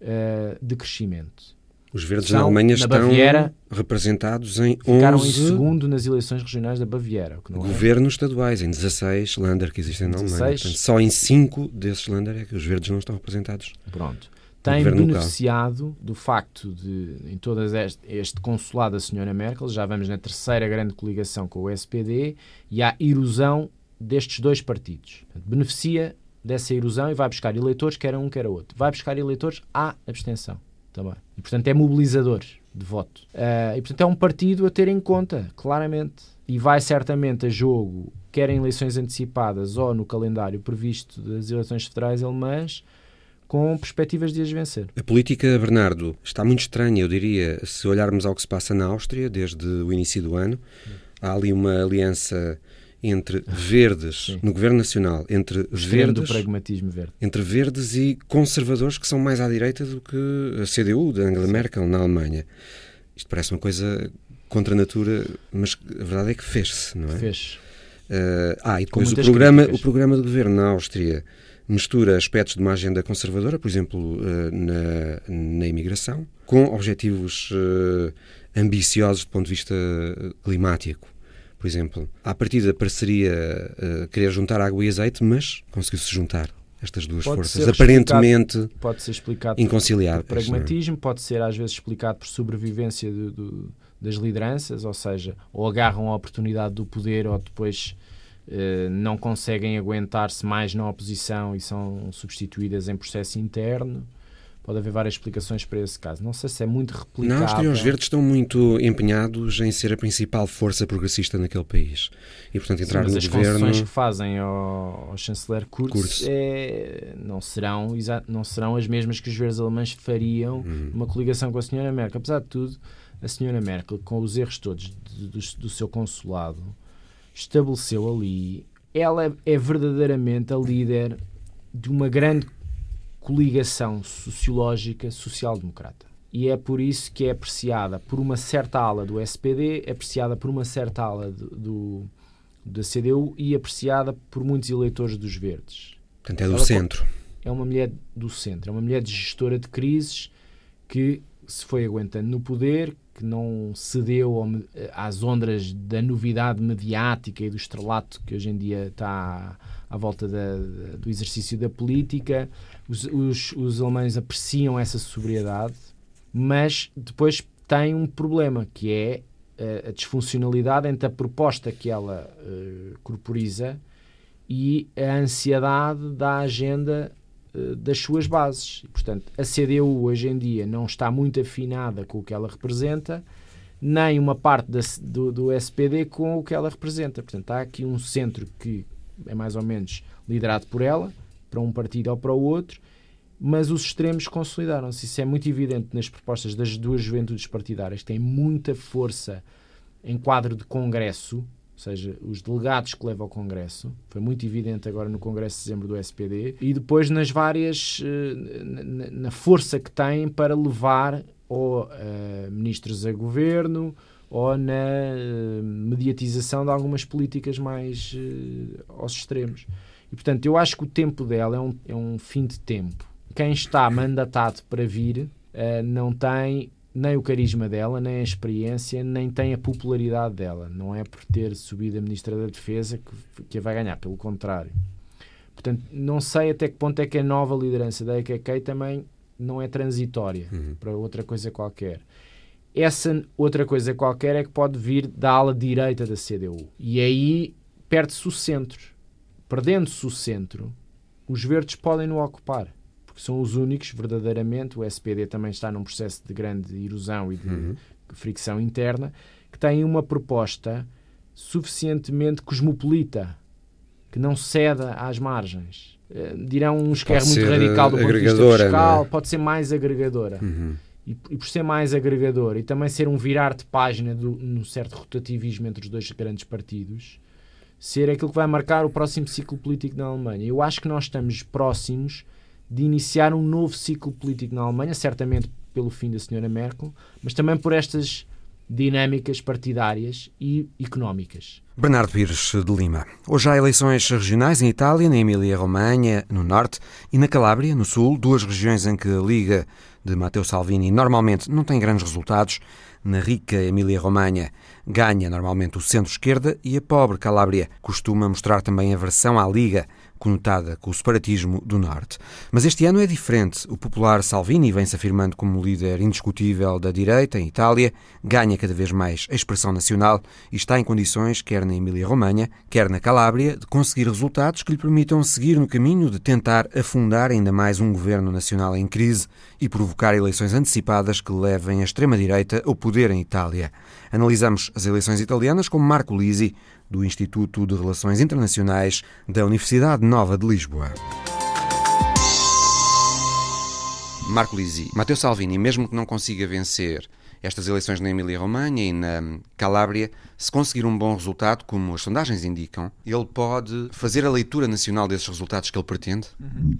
S2: uh, de crescimento.
S1: Os verdes na Alemanha na estão Baviera, representados em 11...
S2: Ficaram em segundo nas eleições regionais da Baviera.
S1: É. governos é. estaduais, em 16 Länder que existem na Alemanha. Portanto, só em 5 desses Länder é que os verdes não estão representados.
S2: Pronto. Tem beneficiado local. do facto de, em todas este, este consulado da senhora Merkel, já vamos na terceira grande coligação com o SPD, e há erosão destes dois partidos. Beneficia dessa erosão e vai buscar eleitores, quer um, quer outro. Vai buscar eleitores à abstenção também. E, portanto, é mobilizador de voto. Uh, e, portanto, é um partido a ter em conta, claramente. E vai certamente a jogo, quer em eleições antecipadas ou no calendário previsto das eleições federais alemãs, com perspectivas de as vencer.
S1: A política, Bernardo, está muito estranha, eu diria, se olharmos ao que se passa na Áustria desde o início do ano. Há ali uma aliança entre verdes Sim. no governo nacional, entre verdes,
S2: pragmatismo verde.
S1: entre verdes e conservadores que são mais à direita do que a CDU de Angela. Merkel na Alemanha. Isto parece uma coisa contra a natura, mas a verdade é que fez-se, não é?
S2: Fez.
S1: Uh, ah, e depois o programa, o programa de governo na Áustria mistura aspectos de uma agenda conservadora, por exemplo, uh, na, na imigração, com objetivos uh, ambiciosos do ponto de vista climático por exemplo. À partida pareceria uh, querer juntar água e azeite, mas conseguiu-se juntar estas duas pode forças, aparentemente
S2: pode ser explicado
S1: inconciliáveis.
S2: Por é? pragmatismo pode ser às vezes explicado por sobrevivência do, do, das lideranças, ou seja, ou agarram a oportunidade do poder ou depois não conseguem aguentar-se mais na oposição e são substituídas em processo interno. pode haver várias explicações para esse caso. Não sei se é muito replicável.
S1: Não, os Extremos Verdes estão muito empenhados em ser a principal força progressista naquele país. E, portanto, entrar Sim, no
S2: as
S1: governo...
S2: concessões que fazem ao, ao chanceler Kurz. É, não, serão, não serão as mesmas que os verdes alemães fariam hum. numa coligação com a senhora Merkel. Apesar de tudo, a senhora Merkel, com os erros todos do, do seu consulado, estabeleceu ali... Ela é, é verdadeiramente a líder de uma grande coligação sociológica social-democrata. E é por isso que é apreciada por uma certa ala do SPD, é apreciada por uma certa ala do, do da CDU e apreciada por muitos eleitores dos Verdes.
S1: Portanto, é do Ela centro.
S2: É uma mulher do centro, é uma mulher de gestora de crises que se foi aguentando no poder, que não cedeu às ondas da novidade mediática e do estrelato que hoje em dia está à volta da, do exercício da política. Os, os, os alemães apreciam essa sobriedade, mas depois tem um problema que é a, a disfuncionalidade entre a proposta que ela uh, corporiza e a ansiedade da agenda das suas bases. Portanto, a CDU hoje em dia não está muito afinada com o que ela representa, nem uma parte da, do, do SPD com o que ela representa. Portanto, há aqui um centro que é mais ou menos liderado por ela, para um partido ou para o outro, mas os extremos consolidaram-se. Isso é muito evidente nas propostas das duas juventudes partidárias, que têm muita força em quadro de Congresso, ou seja, os delegados que levam ao Congresso. Foi muito evidente agora no Congresso de dezembro do SPD. E depois nas várias. Eh, na força que têm para levar ou uh, ministros a governo ou na uh, mediatização de algumas políticas mais aos extremos. E, portanto, eu acho que o tempo dela é um, é um fim de tempo. Quem está mandatado para vir não tem nem o carisma dela, nem a experiência, nem tem a popularidade dela. Não é por ter subido a Ministra da Defesa que, que a vai ganhar, pelo contrário. Portanto, não sei até que ponto é que a nova liderança da EKK também não é transitória uhum. para outra coisa qualquer. Essa outra coisa qualquer é que pode vir da ala direita da CDU. E aí perde-se o centro. Perdendo-se o centro, os verdes podem no ocupar. Porque são os únicos, verdadeiramente, o SPD também está num processo de grande erosão e de uhum. fricção interna, que têm uma proposta suficientemente cosmopolita, que não ceda às margens. Uh, dirão uns que é muito radical do ponto de vista fiscal, é? pode ser mais agregadora. Uhum e, e, por ser mais agregador e também ser um virar de página do, num certo rotativismo entre os dois grandes partidos, ser aquilo que vai marcar o próximo ciclo político na Alemanha. Eu acho que nós estamos próximos de iniciar um novo ciclo político na Alemanha, certamente pelo fim da senhora Merkel, mas também por estas dinâmicas partidárias e económicas.
S1: Bernardo Pires de Lima. Hoje há eleições regionais em Itália, na Emília-Romanha, no norte, e na Calábria, no sul, duas regiões em que a Liga de Matteo Salvini normalmente não tem grandes resultados. Na rica Emília-Romanha ganha normalmente o centro-esquerda e a pobre Calábria costuma mostrar também aversão à Liga conotada com o separatismo do Norte. Mas este ano é diferente. O popular Salvini vem-se afirmando como líder indiscutível da direita em Itália, ganha cada vez mais a expressão nacional e está em condições, quer na Emília-Romanha, quer na Calábria, de conseguir resultados que lhe permitam seguir no caminho de tentar afundar ainda mais um governo nacional em crise e provocar eleições antecipadas que levem a extrema-direita ao poder em Itália. Analisamos as eleições italianas com Marco Lisi, do Instituto de Relações Internacionais da Universidade Nova de Lisboa. Marco Lisi, Matteo Salvini, mesmo que não consiga vencer estas eleições na Emília-Romanha e na Calábria, se conseguir um bom resultado, como as sondagens indicam, ele pode fazer a leitura nacional desses resultados que ele pretende?
S16: Uhum.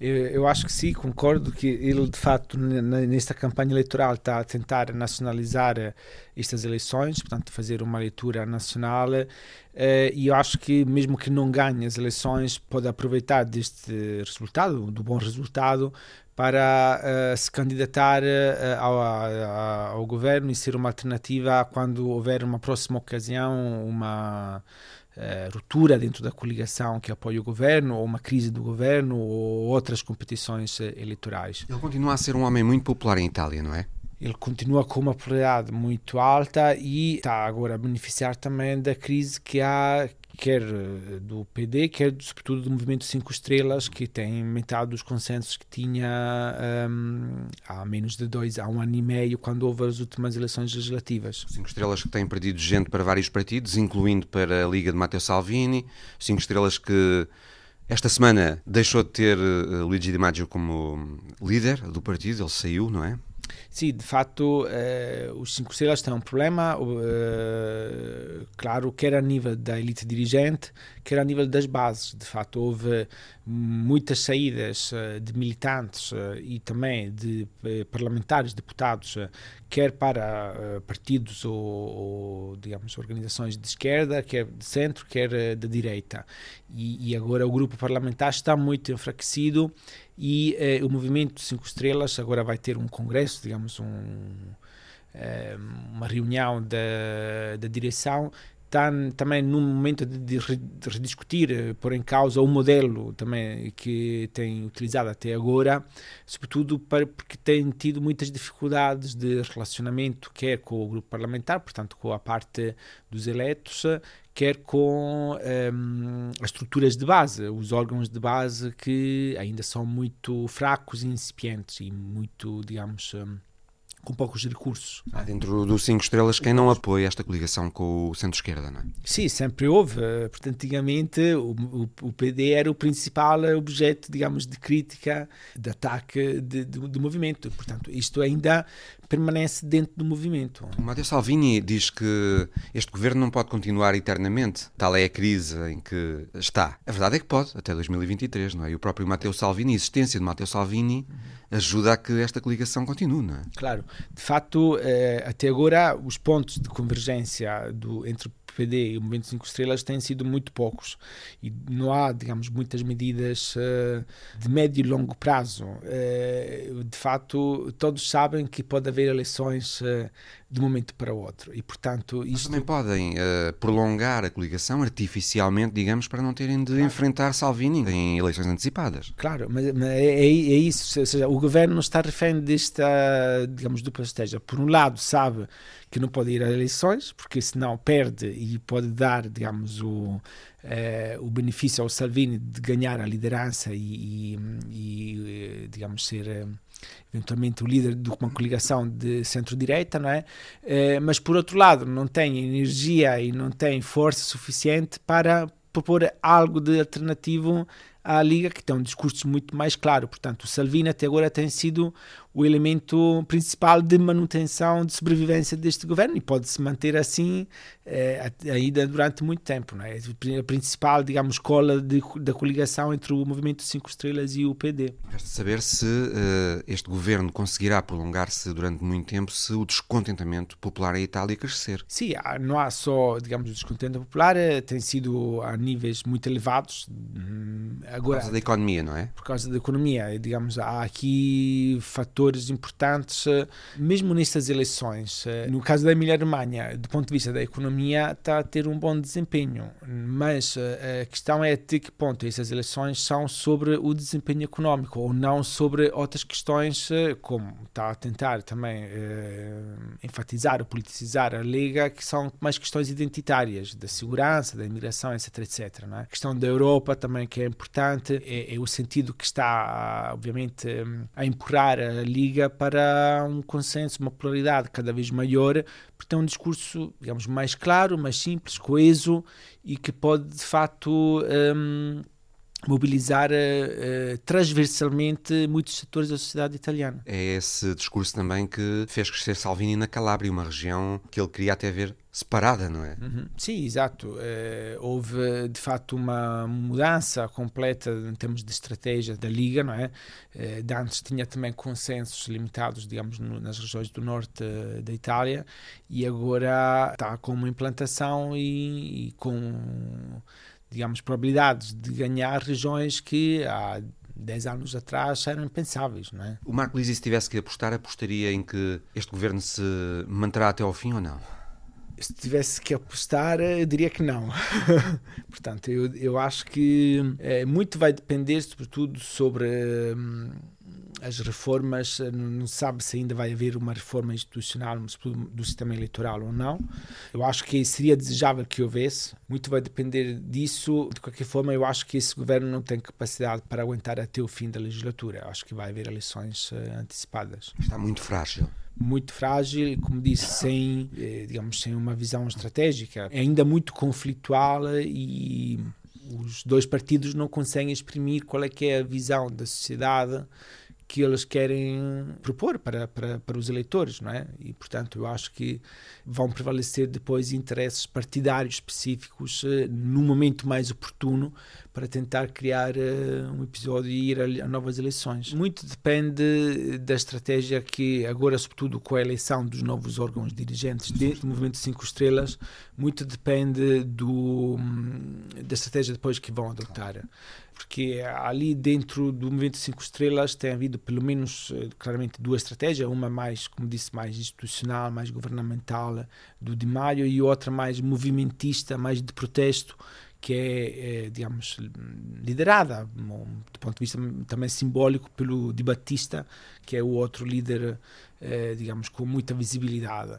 S16: Eu, eu, acho que sim, concordo que ele, de facto, nesta campanha eleitoral está a tentar nacionalizar eh, estas eleições, portanto, fazer uma leitura nacional. Uh, e eu acho que, mesmo que não ganhe as eleições, pode aproveitar deste resultado, do bom resultado, para uh, se candidatar uh, ao, ao, ao, governo e ser uma alternativa quando houver uma próxima ocasião, uma uh, ruptura dentro da coligação que apoia o governo, ou uma crise do governo, ou outras competições eleitorais.
S1: Ele continua a ser um homem muito popular em Itália, não é?
S16: Ele continua com uma popularidade muito alta e está agora a beneficiar também da crise que há quer eh, do PD, quer sobretudo do Movimento Cinco Estrelas, que tem metade dos consensos que tinha um, há menos de dois, há um ano e meio, quando houve as últimas eleições legislativas.
S1: Cinco Estrelas que têm perdido gente para vários partidos, incluindo para a Liga de Matteo Salvini, Cinco Estrelas que esta semana deixou de ter uh, Luigi Di Maggio como líder do partido, ele saiu, não é?
S16: Sim, de facto, eh, os cinco estrelas têm um problema, eh, claro, quer a nível da elite dirigente, quer a nível das bases. De facto, houve muitas saídas uh, de militantes uh, e também de parlamentares, deputados, quer para partidos ou, ou, digamos, organizações de esquerda, quer de centro, quer de direita. E, e, agora o grupo parlamentar está muito enfraquecido e o movimento Cinco Estrelas agora vai ter um congresso, digamos, um, uma reunião da, da direção está também num momento de, de, rediscutir, eh, pôr em causa o modelo também que tem utilizado até agora, sobretudo para, porque tem tido muitas dificuldades de relacionamento, quer com o grupo parlamentar, portanto com a parte dos eleitos, quer com um, as estruturas de base, os órgãos de base que ainda são muito fracos e incipientes e muito, digamos, um, com poucos recursos.
S1: Há dentro dos cinco estrelas quem não apoia esta coligação com o centro-esquerda, não é?
S16: Sim, sempre houve. Portanto, antigamente o, o, o, PD era o principal objeto, digamos, de crítica, de ataque de, de, do movimento. Portanto, isto ainda permanece dentro do movimento.
S1: O Matteo Salvini diz que este governo não pode continuar eternamente. Tal é a crise em que está. A verdade é que pode, até 2023, não é? E o próprio Matteo Salvini, a existência de Matteo Salvini, ajuda a que esta coligação continue, não é?
S16: Claro. De facto, eh, até agora, os pontos de convergência do, entre o PD e o Movimento 5 Estrelas têm sido muito poucos e não há, digamos, muitas medidas uh, de médio e longo prazo. Uh, de facto, todos sabem que pode haver eleições uh, de um momento para o outro e, portanto,
S1: isto... Mas também podem prolongar a coligação artificialmente, digamos, para não terem de claro. enfrentar Salvini em eleições antecipadas.
S16: Claro, mas, mas é, é, é, isso, ou seja, o governo não está refém desta, digamos, dupla estratégia. Por um lado, sabe que não pode ir a eleições, porque senão perde e pode dar, digamos, o, eh, o benefício ao Salvini de ganhar a liderança e, e, e digamos, ser eh, eventualmente o líder de uma coligação de centro-direita, não é? Eh, mas por outro lado, não tem energia e não tem força suficiente para propor algo de alternativo à Liga, que tem um discurso muito mais claro. Portanto, o Salvini até agora tem sido o elemento principal de manutenção, de sobrevivência deste governo e pode-se manter assim eh, ainda durante muito tempo. Não é? A principal, digamos, cola de, da coligação entre o Movimento Cinco Estrelas e o PD.
S1: Resta saber se uh, este governo conseguirá prolongar-se durante muito tempo se o descontentamento popular em Itália crescer.
S16: Sim, não há só, digamos, o descontentamento popular, eh, tem sido a níveis muito elevados.
S1: Hum, agora, por causa da economia, não é?
S16: Por causa da economia. Digamos, há aqui fatores importantes, eh, mesmo nestas eleições. Eh, no caso da Emília-Romanha, do ponto de vista da economia, está a ter um bom desempenho, mas eh, a questão é até que ponto essas eleições são sobre o desempenho económico ou não sobre outras questões, como está a tentar também enfatizar ou politicizar a Liga, que são mais questões identitárias, da segurança, da imigração, etc, etc. É? A questão da Europa também, que é importante, é, é o sentido que está, obviamente, a empurrar a liga para um consenso, uma pluralidade cada vez maior, porque tem um discurso, digamos, mais claro, mais simples, coeso e que pode, de facto, um, mobilizar uh, transversalmente muitos setores da sociedade italiana.
S1: É esse discurso também que fez crescer Salvini na Calábria, uma região que ele queria até ver separada, não é?
S16: Uhum. Sim, exato. Uh, houve de facto uma mudança completa em termos de estratégia da Liga, não é? Uh, de antes tinha também consensos limitados, digamos, no, nas regiões do norte uh, da Itália e agora está com uma implantação e, e com digamos, probabilidades de ganhar regiões que há 10 anos atrás eram impensáveis, não é?
S1: O Marco Lisi, se tivesse que apostar, apostaria em que este governo se manterá até ao fim ou não?
S16: Se tivesse que apostar, eu diria que não. Portanto, eu, eu acho que é, muito vai depender, sobretudo, sobre hum, as reformas, não sabe se ainda vai haver uma reforma institucional do sistema eleitoral ou não. Eu acho que seria desejável que houvesse, muito vai depender disso. De qualquer forma, eu acho que esse governo não tem capacidade para aguentar até o fim da legislatura. Eu acho que vai haver eleições antecipadas.
S1: Está muito frágil
S16: muito frágil como disse, sem, digamos, sem uma visão estratégica. É ainda muito conflitual e os dois partidos não conseguem exprimir qual é que é a visão da sociedade que eles querem propor para, para, para os eleitores, não é? E, portanto, eu acho que vão prevalecer depois interesses partidários específicos uh, no momento mais oportuno para tentar criar uh, um episódio e ir a, a, novas eleições. Muito depende da estratégia que, agora, sobretudo com a eleição dos novos órgãos dirigentes do Movimento Cinco Estrelas, muito depende do, hum, da estratégia depois que vão adotar porque ali dentro do Movimento Cinco Estrelas tem havido pelo menos eh, claramente duas estratégias, uma mais, como disse, mais institucional, mais governamental do de Maio e outra mais movimentista, mais de protesto, que é, é, digamos, liderada, do ponto de vista também simbólico, pelo Di Battista, que é o outro líder, é, digamos, com muita visibilidade.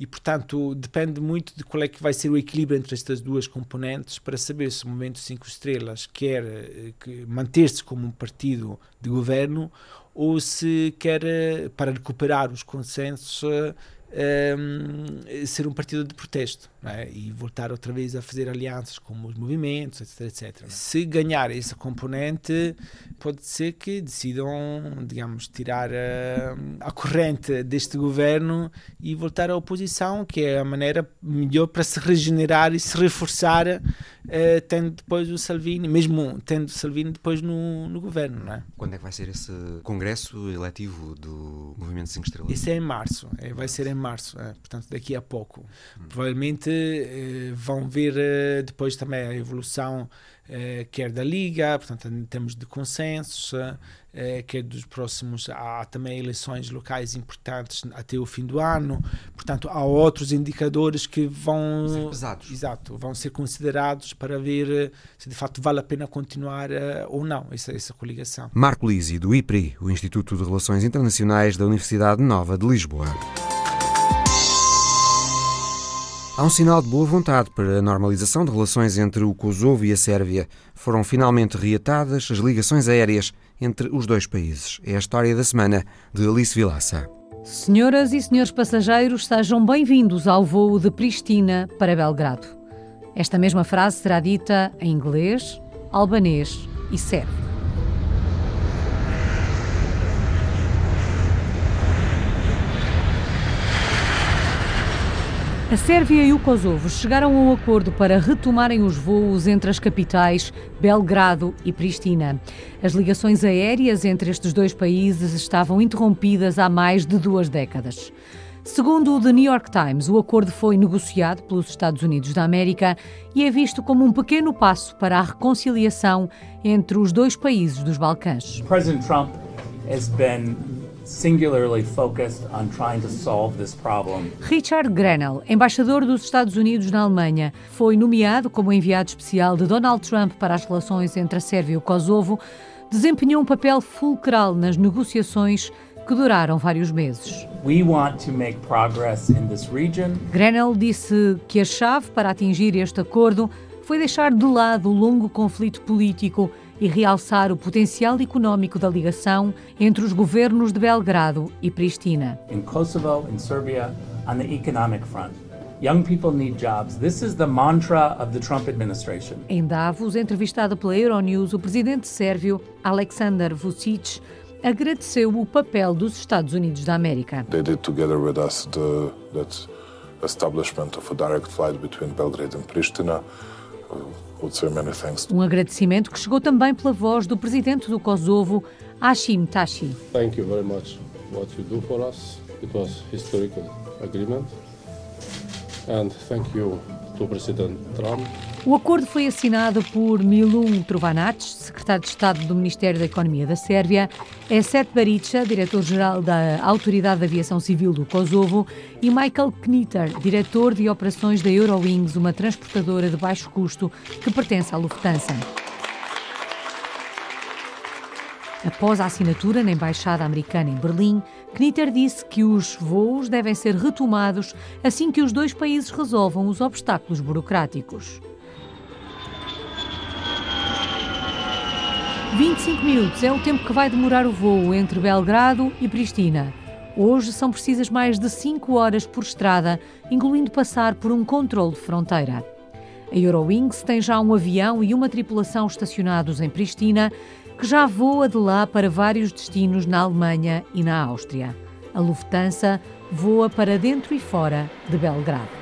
S16: E, portanto, depende muito de qual é que vai ser o equilíbrio entre estas duas componentes para saber se o Movimento Cinco Estrelas quer eh, manter-se como um partido de governo ou se quer, eh, para recuperar os consensos, um, ser um partido de protesto é? e voltar outra vez a fazer alianças com os movimentos, etc, etc. Se ganhar esse componente, pode ser que decidam, digamos, tirar a, a corrente deste governo e voltar à oposição, que é a maneira melhor para se regenerar e se reforçar, uh, tendo depois o Salvini, mesmo tendo o Salvini depois no, no governo. É?
S1: Quando é que vai ser esse congresso eletivo do Movimento 5 Estrelas?
S16: Esse é em março, é, vai ser em março, é, portanto daqui a pouco. Hum. Provavelmente eh, vão ver eh, depois também a evolução eh, quer da Liga, portanto em termos de consensos, quer dos próximos, há também eleições locais importantes até o fim do ano, portanto há outros indicadores que vão
S1: ser pesados.
S16: Exato, vão ser considerados para ver se de facto vale a pena continuar ou não essa, essa coligação.
S1: Marco Lisi, do IPRI, o Instituto de Relações Internacionais da Universidade Nova de Lisboa. Há um sinal de boa vontade para a normalização de relações entre o Kosovo e a Sérvia. Foram finalmente reatadas as ligações aéreas entre os dois países. É a história da semana de Alice Vilaça.
S7: Senhoras e senhores passageiros, sejam bem-vindos ao voo de Pristina para Belgrado. Esta mesma frase será dita em inglês, albanês e sérvio. A Sérvia e o Kosovo chegaram a um acordo para retomarem os voos entre as capitais Belgrado e Pristina. As ligações aéreas entre estes dois países estavam interrompidas há mais de duas décadas. Segundo o The New York Times, o acordo foi negociado pelos Estados Unidos da América e é visto como um pequeno passo para a reconciliação entre os dois países dos Balcãs.
S17: President Trump has been singularly focused on trying to solve this problem.
S7: Richard Grenell, embaixador dos Estados Unidos na Alemanha, foi nomeado como enviado especial de Donald Trump para as relações entre a Sérvia e o Kosovo, desempenhou um papel fulcral nas negociações que duraram vários meses. Grenell disse que a chave para atingir este acordo foi deixar de lado o longo conflito político e realçar o potencial económico da ligação entre os governos de Belgrado e Pristina.
S17: In Kosovo and Serbia, on the economic front, Young people need jobs. This is the mantra of the Trump administration.
S7: Em Davos, entrevistado pela Euronews, o presidente sérvio Aleksandar Vučić agradeceu o papel dos Estados Unidos da América.
S18: They did together with us the, that establishment of a direct flight between Belgrade and Pristina.
S7: Um agradecimento que chegou também pela voz do presidente do Kosovo, Hashim Tashi.
S18: Thank you very much what you do for us. It was historical agreement. And thank you to President Trump.
S7: O acordo foi assinado por Milun Trovanac, secretário de Estado do Ministério da Economia da Sérvia, Esset Barica, diretor-geral da Autoridade de Aviação Civil do Kosovo, e Michael Knitter, diretor de operações da Eurowings, uma transportadora de baixo custo que pertence à Lufthansa. Após a assinatura na Embaixada Americana em Berlim, Knitter disse que os voos devem ser retomados assim que os dois países resolvam os obstáculos burocráticos. 25 minutos é o tempo que vai demorar o voo entre Belgrado e Pristina. Hoje são precisas mais de 5 horas por estrada, incluindo passar por um controle de fronteira. A Eurowings tem já um avião e uma tripulação estacionados em Pristina, que já voa de lá para vários destinos na Alemanha e na Áustria. A Lufthansa voa para dentro e fora de Belgrado.